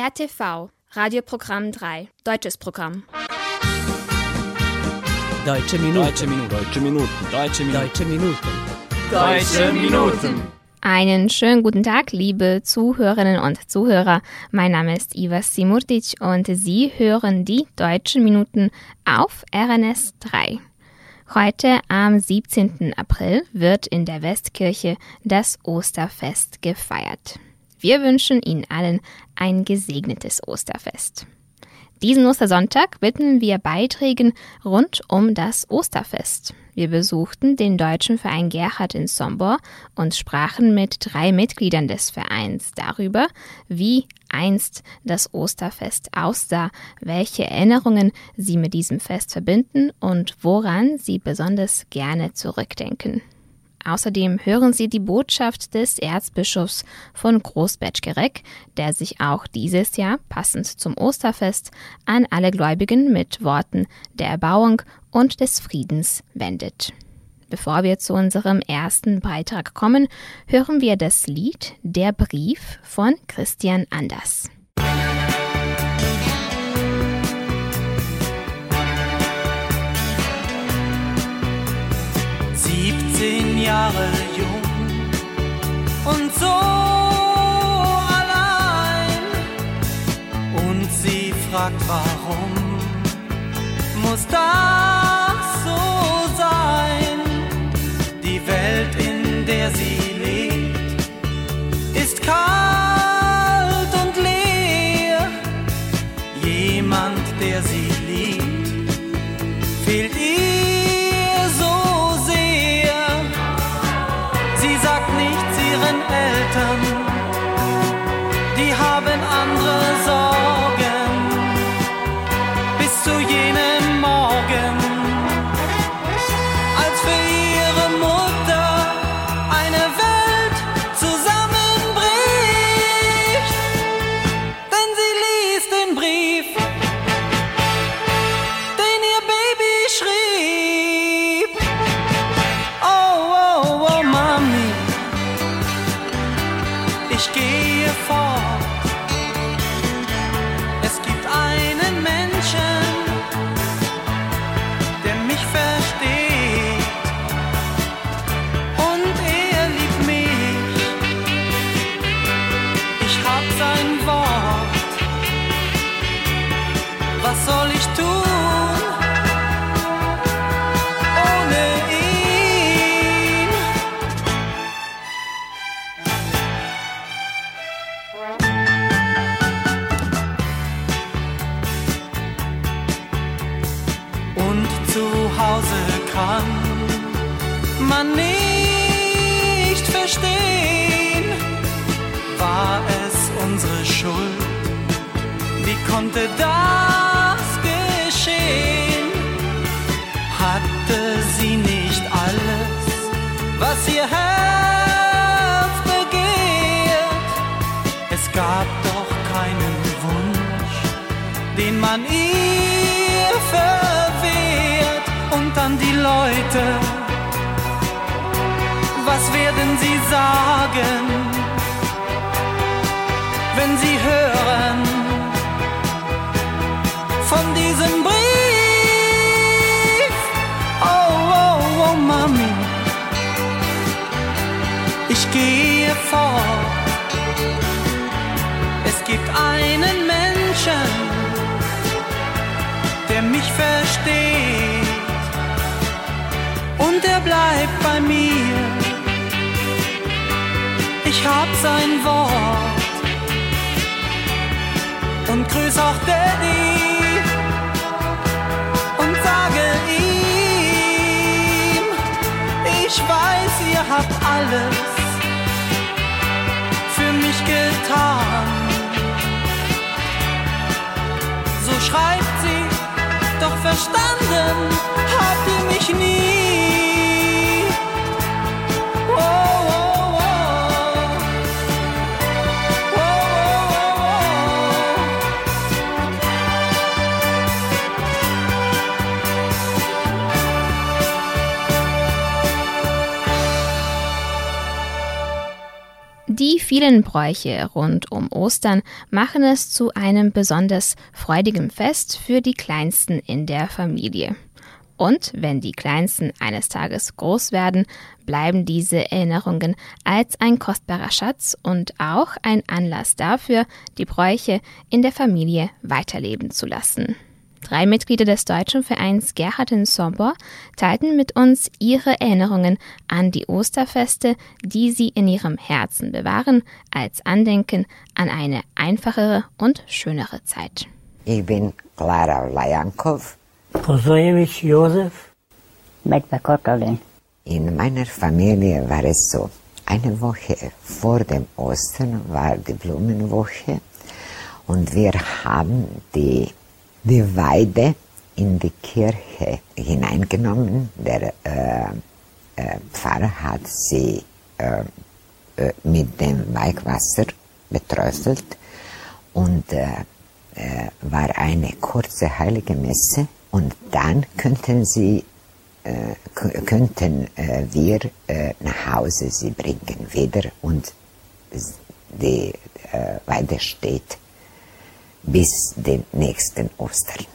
RTV, Radioprogramm 3, deutsches Programm. Deutsche Minuten. Deutsche Minuten. Deutsche Minuten. Deutsche Minuten. Deutsche Minuten. Deutsche Minuten. Einen schönen guten Tag, liebe Zuhörerinnen und Zuhörer. Mein Name ist Iva Simurtic und Sie hören die Deutschen Minuten auf RNS 3. Heute am 17. April wird in der Westkirche das Osterfest gefeiert. Wir wünschen Ihnen allen ein gesegnetes Osterfest. Diesen Ostersonntag widmen wir Beiträgen rund um das Osterfest. Wir besuchten den deutschen Verein Gerhard in Sombor und sprachen mit drei Mitgliedern des Vereins darüber, wie einst das Osterfest aussah, welche Erinnerungen sie mit diesem Fest verbinden und woran sie besonders gerne zurückdenken. Außerdem hören Sie die Botschaft des Erzbischofs von Großbetschgerek, der sich auch dieses Jahr passend zum Osterfest an alle Gläubigen mit Worten der Erbauung und des Friedens wendet. Bevor wir zu unserem ersten Beitrag kommen, hören wir das Lied Der Brief von Christian Anders. Jahre jung und so allein. Und sie fragt, warum muss das so sein? Die Welt, in der sie lebt, ist kalt Ich hab sein Wort und grüß auch Daddy und sage ihm, ich weiß, ihr habt alles für mich getan. So schreibt sie, doch verstanden habt ihr mich nie. Vielen Bräuche rund um Ostern machen es zu einem besonders freudigen Fest für die Kleinsten in der Familie. Und wenn die Kleinsten eines Tages groß werden, bleiben diese Erinnerungen als ein kostbarer Schatz und auch ein Anlass dafür, die Bräuche in der Familie weiterleben zu lassen. Drei Mitglieder des deutschen Vereins Gerhard Sobor teilten mit uns ihre Erinnerungen an die Osterfeste, die sie in ihrem Herzen bewahren, als Andenken an eine einfachere und schönere Zeit. Ich bin Klara Lajankov. Kosojewitsch Josef. Medve Kotalin. In meiner Familie war es so, eine Woche vor dem Ostern war die Blumenwoche und wir haben die die Weide in die Kirche hineingenommen. Der äh, äh, Pfarrer hat sie äh, äh mit dem Weihwasser beträufelt und äh, äh, war eine kurze heilige Messe und dann könnten sie könnten wir nach Hause sie bringen wieder und die Weide steht bis den nächsten Ostern.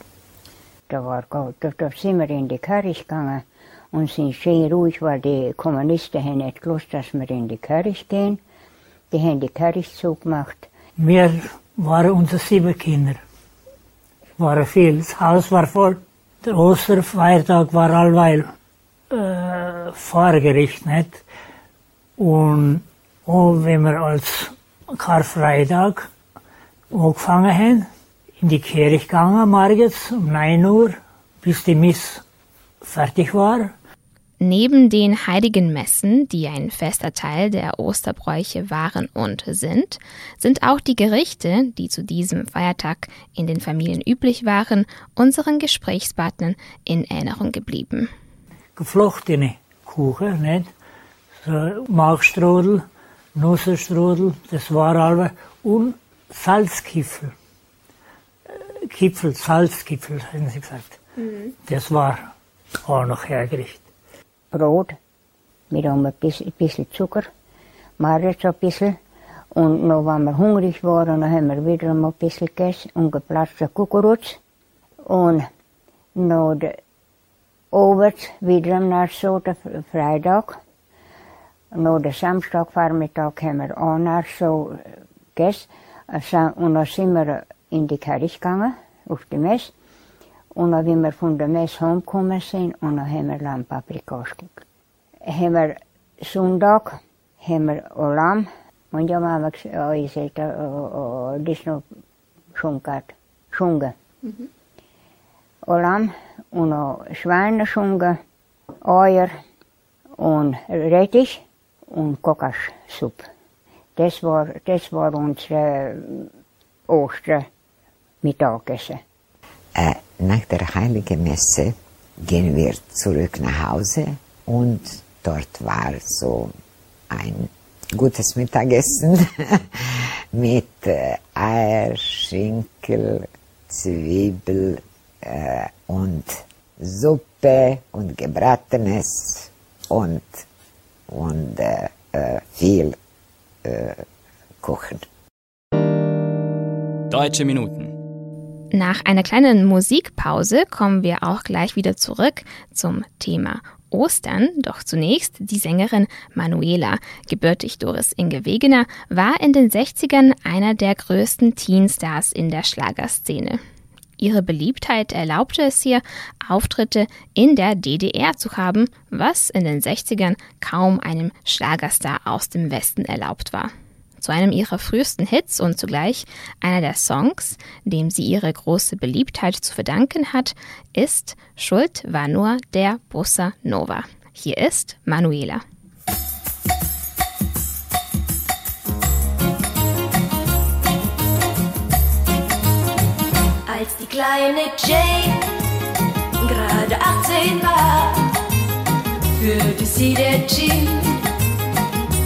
Da, war, da, da sind wir in die Kirche gegangen und sind schön ruhig, weil die Kommunisten haben nicht gewusst, dass wir in die Kirche gehen. Die haben die Kirche zugemacht. Wir waren unsere sieben Kinder. Es waren viel. Das Haus war voll. Der Osterfeiertag war allweil äh, Fahrgericht, nicht? Und auch wenn wir als Karfreitag angefangen haben, in die Kirche gegangen, morgens um 9 Uhr, bis die Miss fertig war. Neben den heiligen Messen, die ein fester Teil der Osterbräuche waren und sind, sind auch die Gerichte, die zu diesem Feiertag in den Familien üblich waren, unseren Gesprächspartnern in Erinnerung geblieben. Geflochtene Kuchen, nicht? So Markstrudel, Nusserstrudel, das war alles. Und Salzkipfel. Äh, Kipfel, Salzkipfel, haben sie gesagt. Mhm. Das war auch noch hergerichtet. Brot mit ein bisschen, bisschen Zucker, Marz ein bisschen. Und noch, wenn wir hungrig waren, dann haben wir wieder ein bisschen gegessen und geplatzte Kukuruz. Und noch der Obert wieder am so der Freitag. Noch der Samstagvormittag haben wir auch nach so gegessen. Und dann sind wir in die Kirche gegangen, auf die Messe. Und dann, wie wir von der Messe heimgekommen sind, und dann haben wir Lammpaprikas gegessen. Haben wir Sonntag, haben wir Lamm, und ja, oh, oh, das ist noch Schunke, Schunke. Mhm. Lamm und noch Schweineschunke, Eier und Rettich und Kokossuppe. Das war, das war unsere Ostermittagessen. Äh, nach der Heiligen Messe gehen wir zurück nach Hause und dort war so ein gutes Mittagessen mit äh, Eier, Schinkel, Zwiebel äh, und Suppe und Gebratenes und, und äh, äh viel äh, kochen. Deutsche Minuten. Nach einer kleinen Musikpause kommen wir auch gleich wieder zurück zum Thema Ostern, doch zunächst die Sängerin Manuela, gebürtig Doris Inge Wegener, war in den 60ern einer der größten Teenstars in der Schlagerszene. Ihre Beliebtheit erlaubte es ihr, Auftritte in der DDR zu haben, was in den 60ern kaum einem Schlagerstar aus dem Westen erlaubt war. Zu einem ihrer frühesten Hits und zugleich einer der Songs, dem sie ihre große Beliebtheit zu verdanken hat, ist Schuld war nur der Bossa Nova. Hier ist Manuela. Kleine Jane gerade 18 war, führte sie der Gin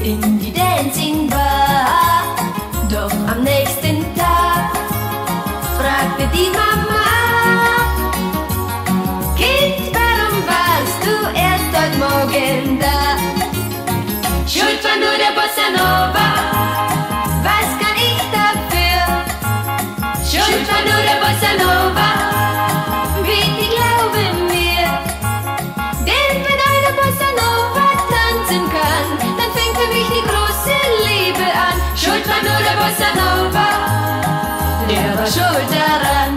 in die Dancing Bar. Doch am nächsten Tag fragte die Mama, Kind, warum warst du erst heute Morgen da? Schuld war nur der Bossa Nova. Schuld daran.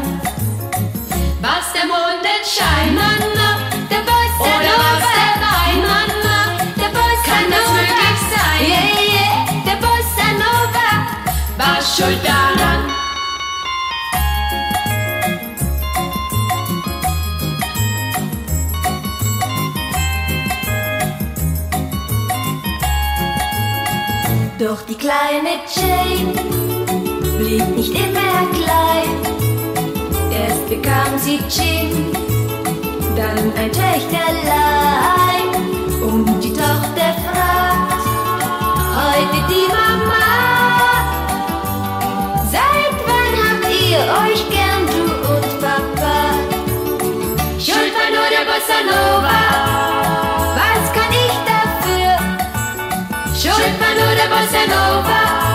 Was der Mondenschein, Mama, der Bossa Oder was der Wein, Mama, der Bossa Kann das möglich sein? Yeah, yeah, der Bossa Nova war schuld daran. Doch die kleine Jane blieb nicht immer klein. Erst bekam sie Gin, dann ein Töchterlein. Und die Tochter fragt heute die Mama: Seit wann habt ihr euch gern, du und Papa? Schuld war nur der Bossa Nova. Was kann ich dafür? Schuld war nur der Bossa Nova.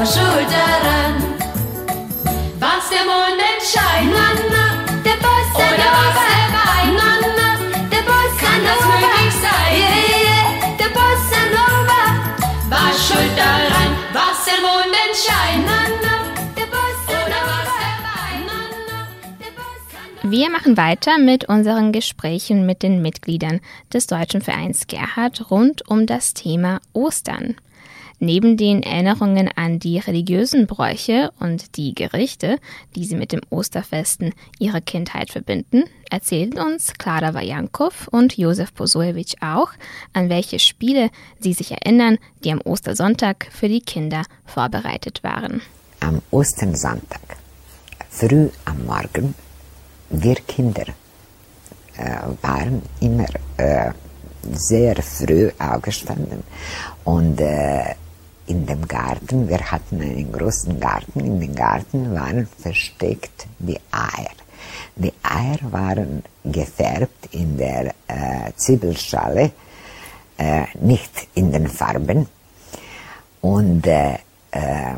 Der war schuld daran. Was der Mondenschein, Nana, der Bossa Oder Nova. was der Wein, Nana, der Bossa Kann das Nova. möglich sein? Yeah, yeah, der Bossa Nova war schuld daran. Was der Mondenschein, Nana, der Bossa Oder was der Wein, der Bossa Wir machen weiter mit unseren Gesprächen mit den Mitgliedern des Deutschen Vereins Gerhard rund um das Thema Ostern. Neben den Erinnerungen an die religiösen Bräuche und die Gerichte, die sie mit dem Osterfesten ihrer Kindheit verbinden, erzählen uns Klara Wajankow und Josef Posojewitsch auch, an welche Spiele sie sich erinnern, die am Ostersonntag für die Kinder vorbereitet waren. Am Ostersonntag, früh am Morgen, wir Kinder äh, waren immer äh, sehr früh aufgestanden und äh, in dem Garten, wir hatten einen großen Garten, in dem Garten waren versteckt die Eier. Die Eier waren gefärbt in der äh, Zwiebelschale, äh, nicht in den Farben. Und äh, äh,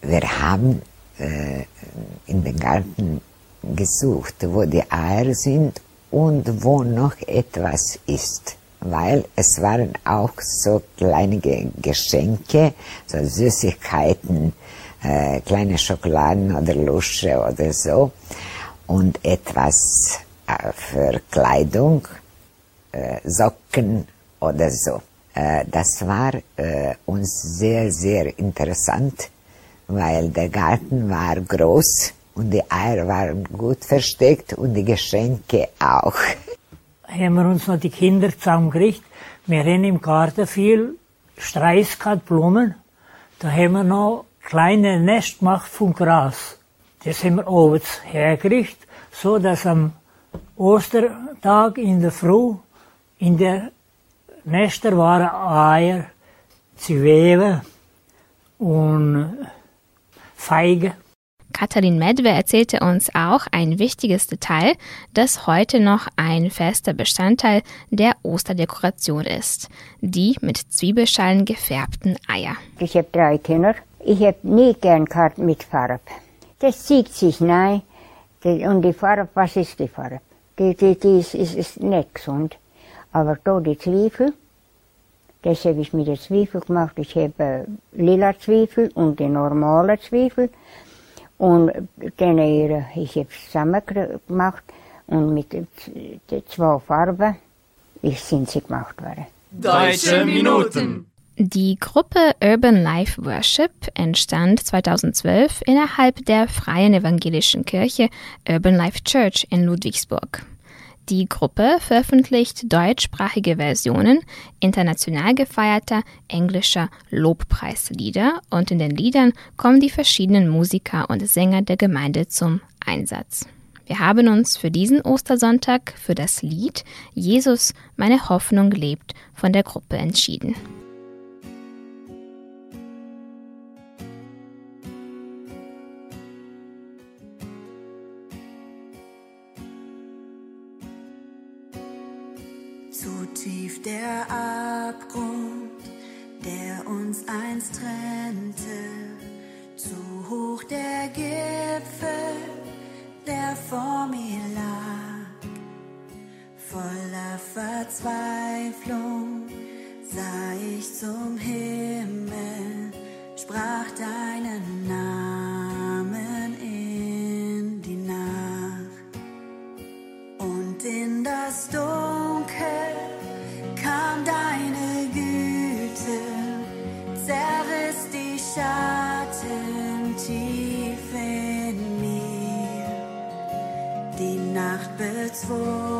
wir haben äh, in den Garten gesucht, wo die Eier sind und wo noch etwas ist. Weil es waren auch so kleine Ge- Geschenke, so Süßigkeiten, äh, kleine Schokoladen oder Lusche oder so. Und etwas äh, für Kleidung, äh, Socken oder so. Äh, das war äh, uns sehr, sehr interessant, weil der Garten war groß und die Eier waren gut versteckt und die Geschenke auch. Haben wir uns noch die Kinder zusammengekriegt. Wir haben im Garten viel Streis gehabt, Blumen. Da haben wir noch kleine Nest gemacht vom Gras. Das haben wir oben hergerichtet, so dass am Ostertag in der Früh in der Nester waren Eier, Zwiebeln und Feigen. Katharin Medwe erzählte uns auch ein wichtiges Detail, das heute noch ein fester Bestandteil der Osterdekoration ist. Die mit Zwiebelschalen gefärbten Eier. Ich habe drei Kinder. Ich habe nie gern gehabt mit Farbe. Das zieht sich nein. Und die Farbe, was ist die Farbe? Die, die, die ist, ist, ist nicht gesund. Aber da die Zwiebel, das habe ich mit der Zwiebel gemacht. Ich habe äh, lila Zwiebel und die normale Zwiebel. Und äh, ich habe es zusammen gemacht und mit zwei Farben sind sie gemacht worden. Deutsche Minuten. Die Gruppe Urban Life Worship entstand 2012 innerhalb der Freien Evangelischen Kirche Urban Life Church in Ludwigsburg. Die Gruppe veröffentlicht deutschsprachige Versionen international gefeierter englischer Lobpreislieder und in den Liedern kommen die verschiedenen Musiker und Sänger der Gemeinde zum Einsatz. Wir haben uns für diesen Ostersonntag für das Lied Jesus, meine Hoffnung lebt von der Gruppe entschieden. zu tief der Abgrund, der uns einst trennte, zu hoch der Gipfel, der vor mir lag. Voller Verzweiflung sah ich zum Himmel, sprach dein for.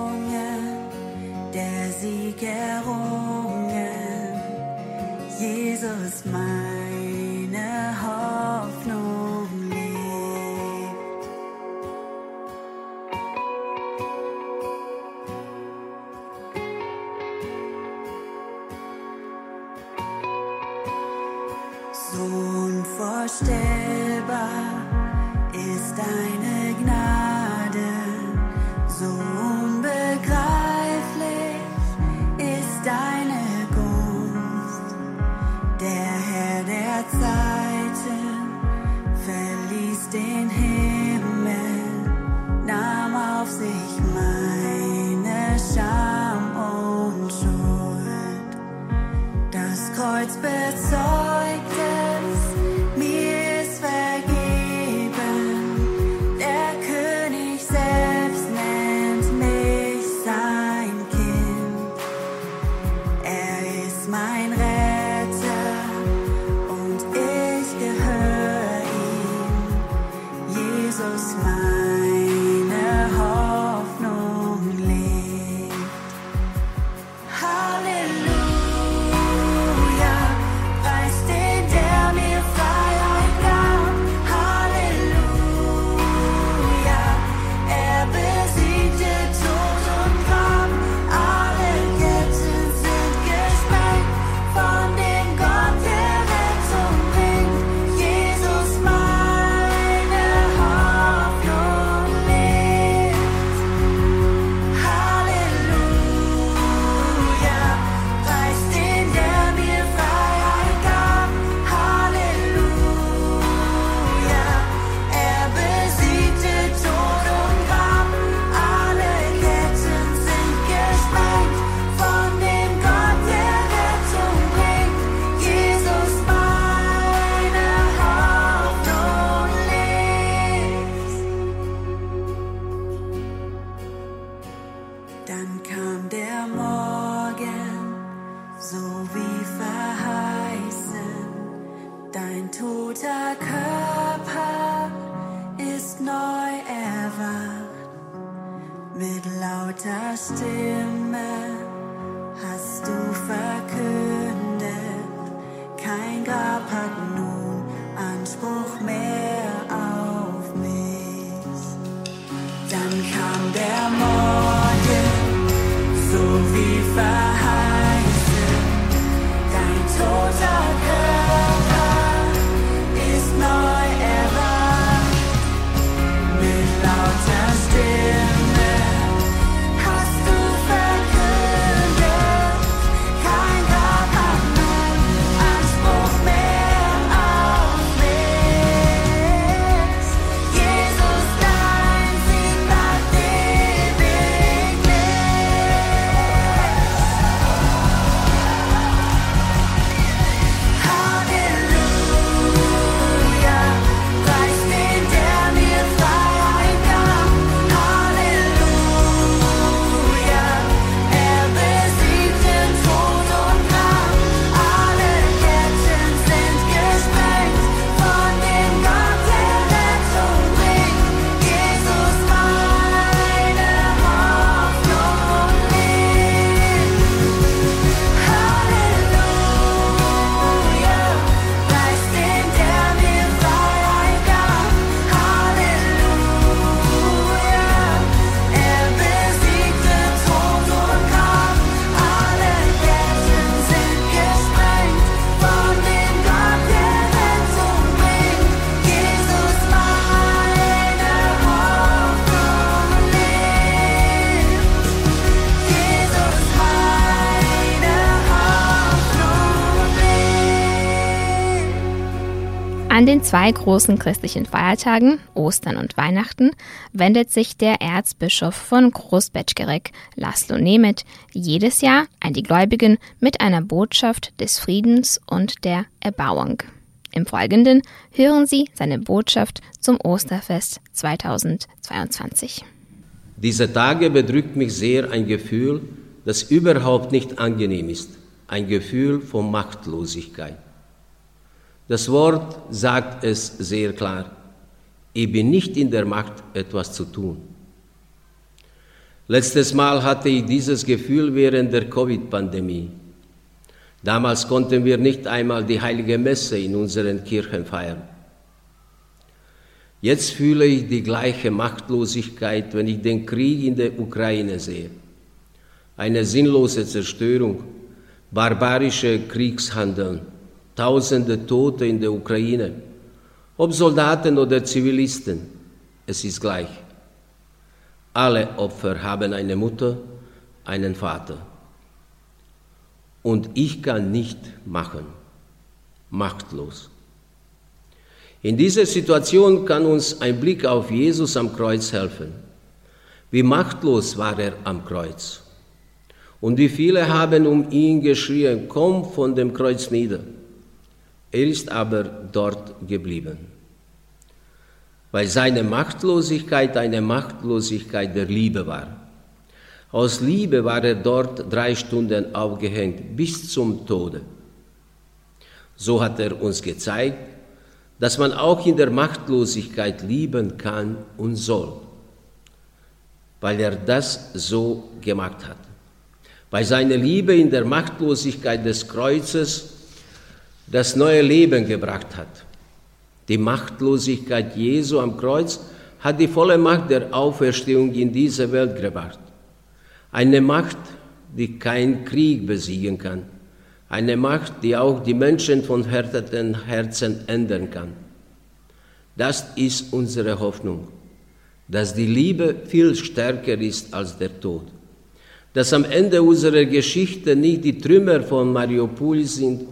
Zwei großen christlichen Feiertagen, Ostern und Weihnachten, wendet sich der Erzbischof von Großbetschgerek, Laszlo Nemeth, jedes Jahr an die Gläubigen mit einer Botschaft des Friedens und der Erbauung. Im Folgenden hören Sie seine Botschaft zum Osterfest 2022. Diese Tage bedrückt mich sehr ein Gefühl, das überhaupt nicht angenehm ist, ein Gefühl von Machtlosigkeit. Das Wort sagt es sehr klar. Ich bin nicht in der Macht, etwas zu tun. Letztes Mal hatte ich dieses Gefühl während der Covid-Pandemie. Damals konnten wir nicht einmal die heilige Messe in unseren Kirchen feiern. Jetzt fühle ich die gleiche Machtlosigkeit, wenn ich den Krieg in der Ukraine sehe. Eine sinnlose Zerstörung, barbarische Kriegshandeln, Tausende Tote in der Ukraine, ob Soldaten oder Zivilisten, es ist gleich. Alle Opfer haben eine Mutter, einen Vater. Und ich kann nicht machen, machtlos. In dieser Situation kann uns ein Blick auf Jesus am Kreuz helfen. Wie machtlos war er am Kreuz. Und wie viele haben um ihn geschrien, komm von dem Kreuz nieder. Er ist aber dort geblieben, weil seine Machtlosigkeit eine Machtlosigkeit der Liebe war. Aus Liebe war er dort drei Stunden aufgehängt bis zum Tode. So hat er uns gezeigt, dass man auch in der Machtlosigkeit lieben kann und soll, weil er das so gemacht hat. Weil seine Liebe in der Machtlosigkeit des Kreuzes das neue Leben gebracht hat. Die Machtlosigkeit Jesu am Kreuz hat die volle Macht der Auferstehung in diese Welt gebracht. Eine Macht, die kein Krieg besiegen kann. Eine Macht, die auch die Menschen von härteten Herzen ändern kann. Das ist unsere Hoffnung, dass die Liebe viel stärker ist als der Tod. Dass am Ende unserer Geschichte nicht die Trümmer von Mariupol sind,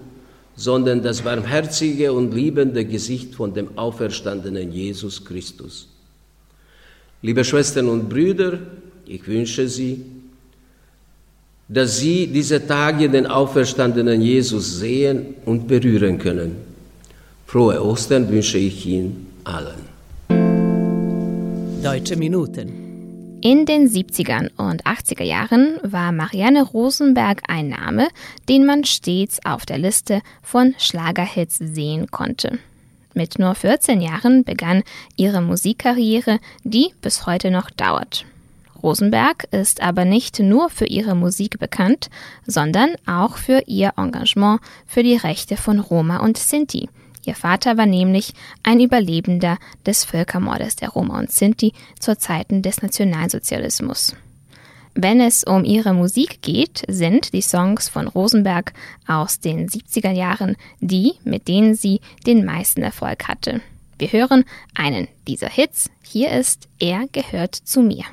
sondern das barmherzige und liebende Gesicht von dem auferstandenen Jesus Christus. Liebe Schwestern und Brüder, ich wünsche Sie, dass Sie diese Tage den auferstandenen Jesus sehen und berühren können. Frohe Ostern wünsche ich Ihnen allen. Deutsche Minuten. In den 70er und 80er Jahren war Marianne Rosenberg ein Name, den man stets auf der Liste von Schlagerhits sehen konnte. Mit nur 14 Jahren begann ihre Musikkarriere, die bis heute noch dauert. Rosenberg ist aber nicht nur für ihre Musik bekannt, sondern auch für ihr Engagement für die Rechte von Roma und Sinti. Ihr Vater war nämlich ein Überlebender des Völkermordes der Roma und Sinti zur Zeiten des Nationalsozialismus. Wenn es um ihre Musik geht, sind die Songs von Rosenberg aus den 70er Jahren die, mit denen sie den meisten Erfolg hatte. Wir hören einen dieser Hits. Hier ist Er gehört zu mir.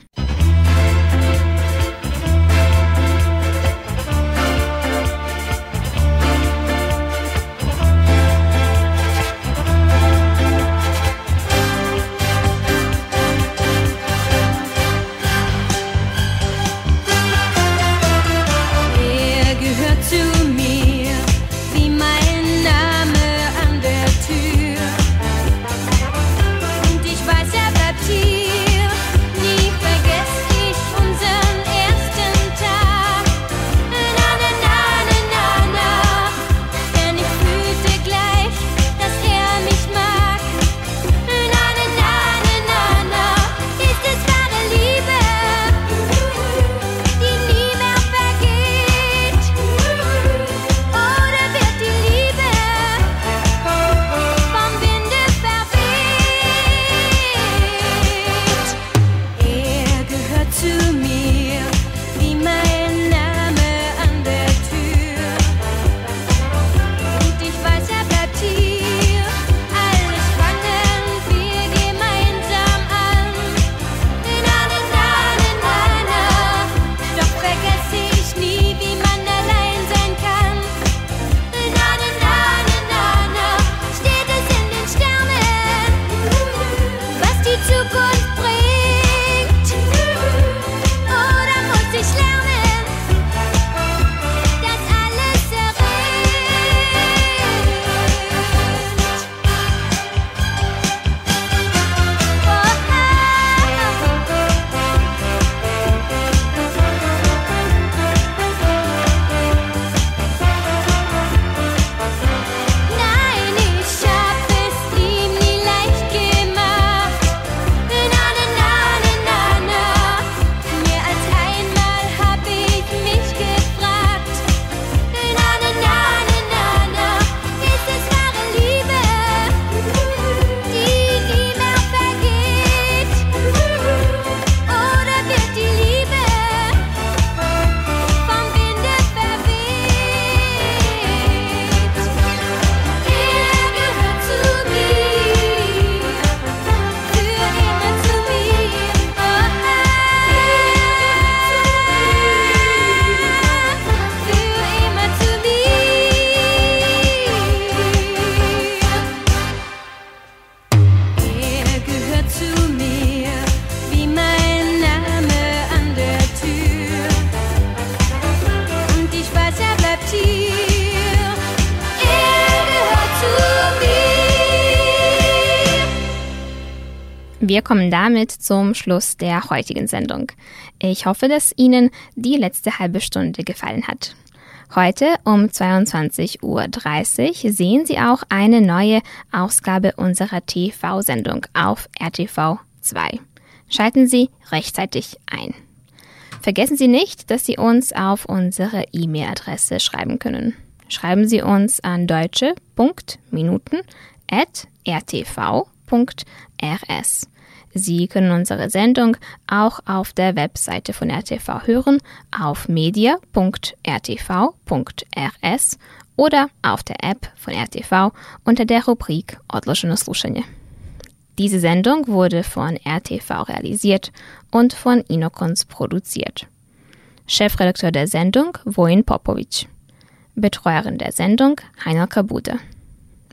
Wir kommen damit zum Schluss der heutigen Sendung. Ich hoffe, dass Ihnen die letzte halbe Stunde gefallen hat. Heute um 22.30 Uhr sehen Sie auch eine neue Ausgabe unserer TV-Sendung auf RTV 2. Schalten Sie rechtzeitig ein. Vergessen Sie nicht, dass Sie uns auf unsere E-Mail-Adresse schreiben können. Schreiben Sie uns an deutsche.minuten.rtv.rs. Sie können unsere Sendung auch auf der Webseite von RTV hören, auf media.rtv.rs oder auf der App von RTV unter der Rubrik Odloženo slušanje. Diese Sendung wurde von RTV realisiert und von Inokons produziert. Chefredakteur der Sendung Vojin Popovic. Betreuerin der Sendung Heiner Kabude.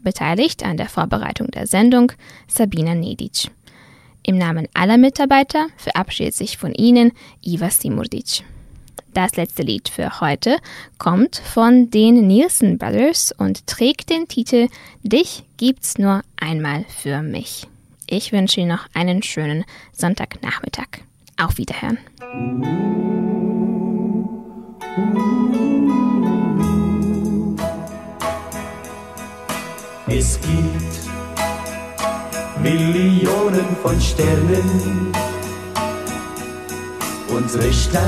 Beteiligt an der Vorbereitung der Sendung Sabina Nedic. Im Namen aller Mitarbeiter verabschiedet sich von Ihnen Iva Simurdic. Das letzte Lied für heute kommt von den Nielsen Brothers und trägt den Titel Dich gibt's nur einmal für mich. Ich wünsche Ihnen noch einen schönen Sonntagnachmittag. Auf Wiederhören. Es gibt Millionen von Sternen. Unsere Stadt,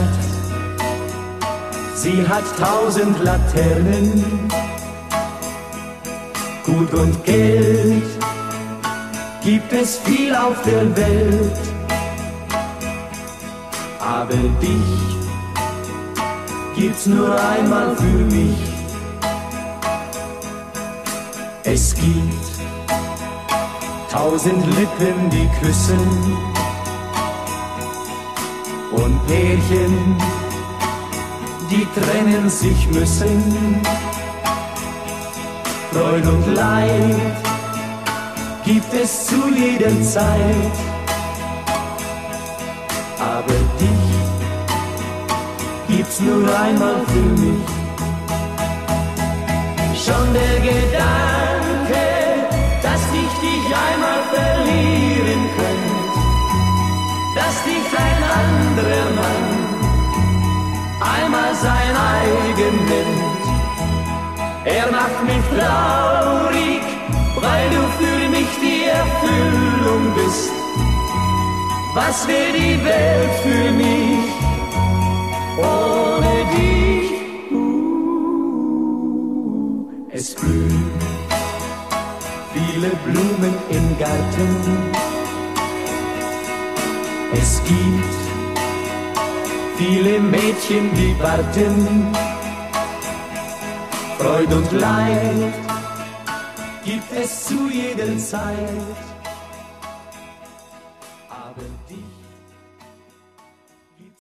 sie hat tausend Laternen. Gut und Geld gibt es viel auf der Welt. Aber dich gibt's nur einmal für mich. Es gibt tausend Lippen, die küssen und Pärchen, die trennen sich müssen. Freud und Leid gibt es zu jeder Zeit, aber dich gibt's nur einmal für mich. Nennt. Er macht mich traurig, weil du für mich die Erfüllung bist. Was wäre die Welt für mich ohne dich? Uh, es blühen viele Blumen im Garten. Es gibt viele Mädchen, die warten. Freud und Leid gibt es zu jeder Zeit.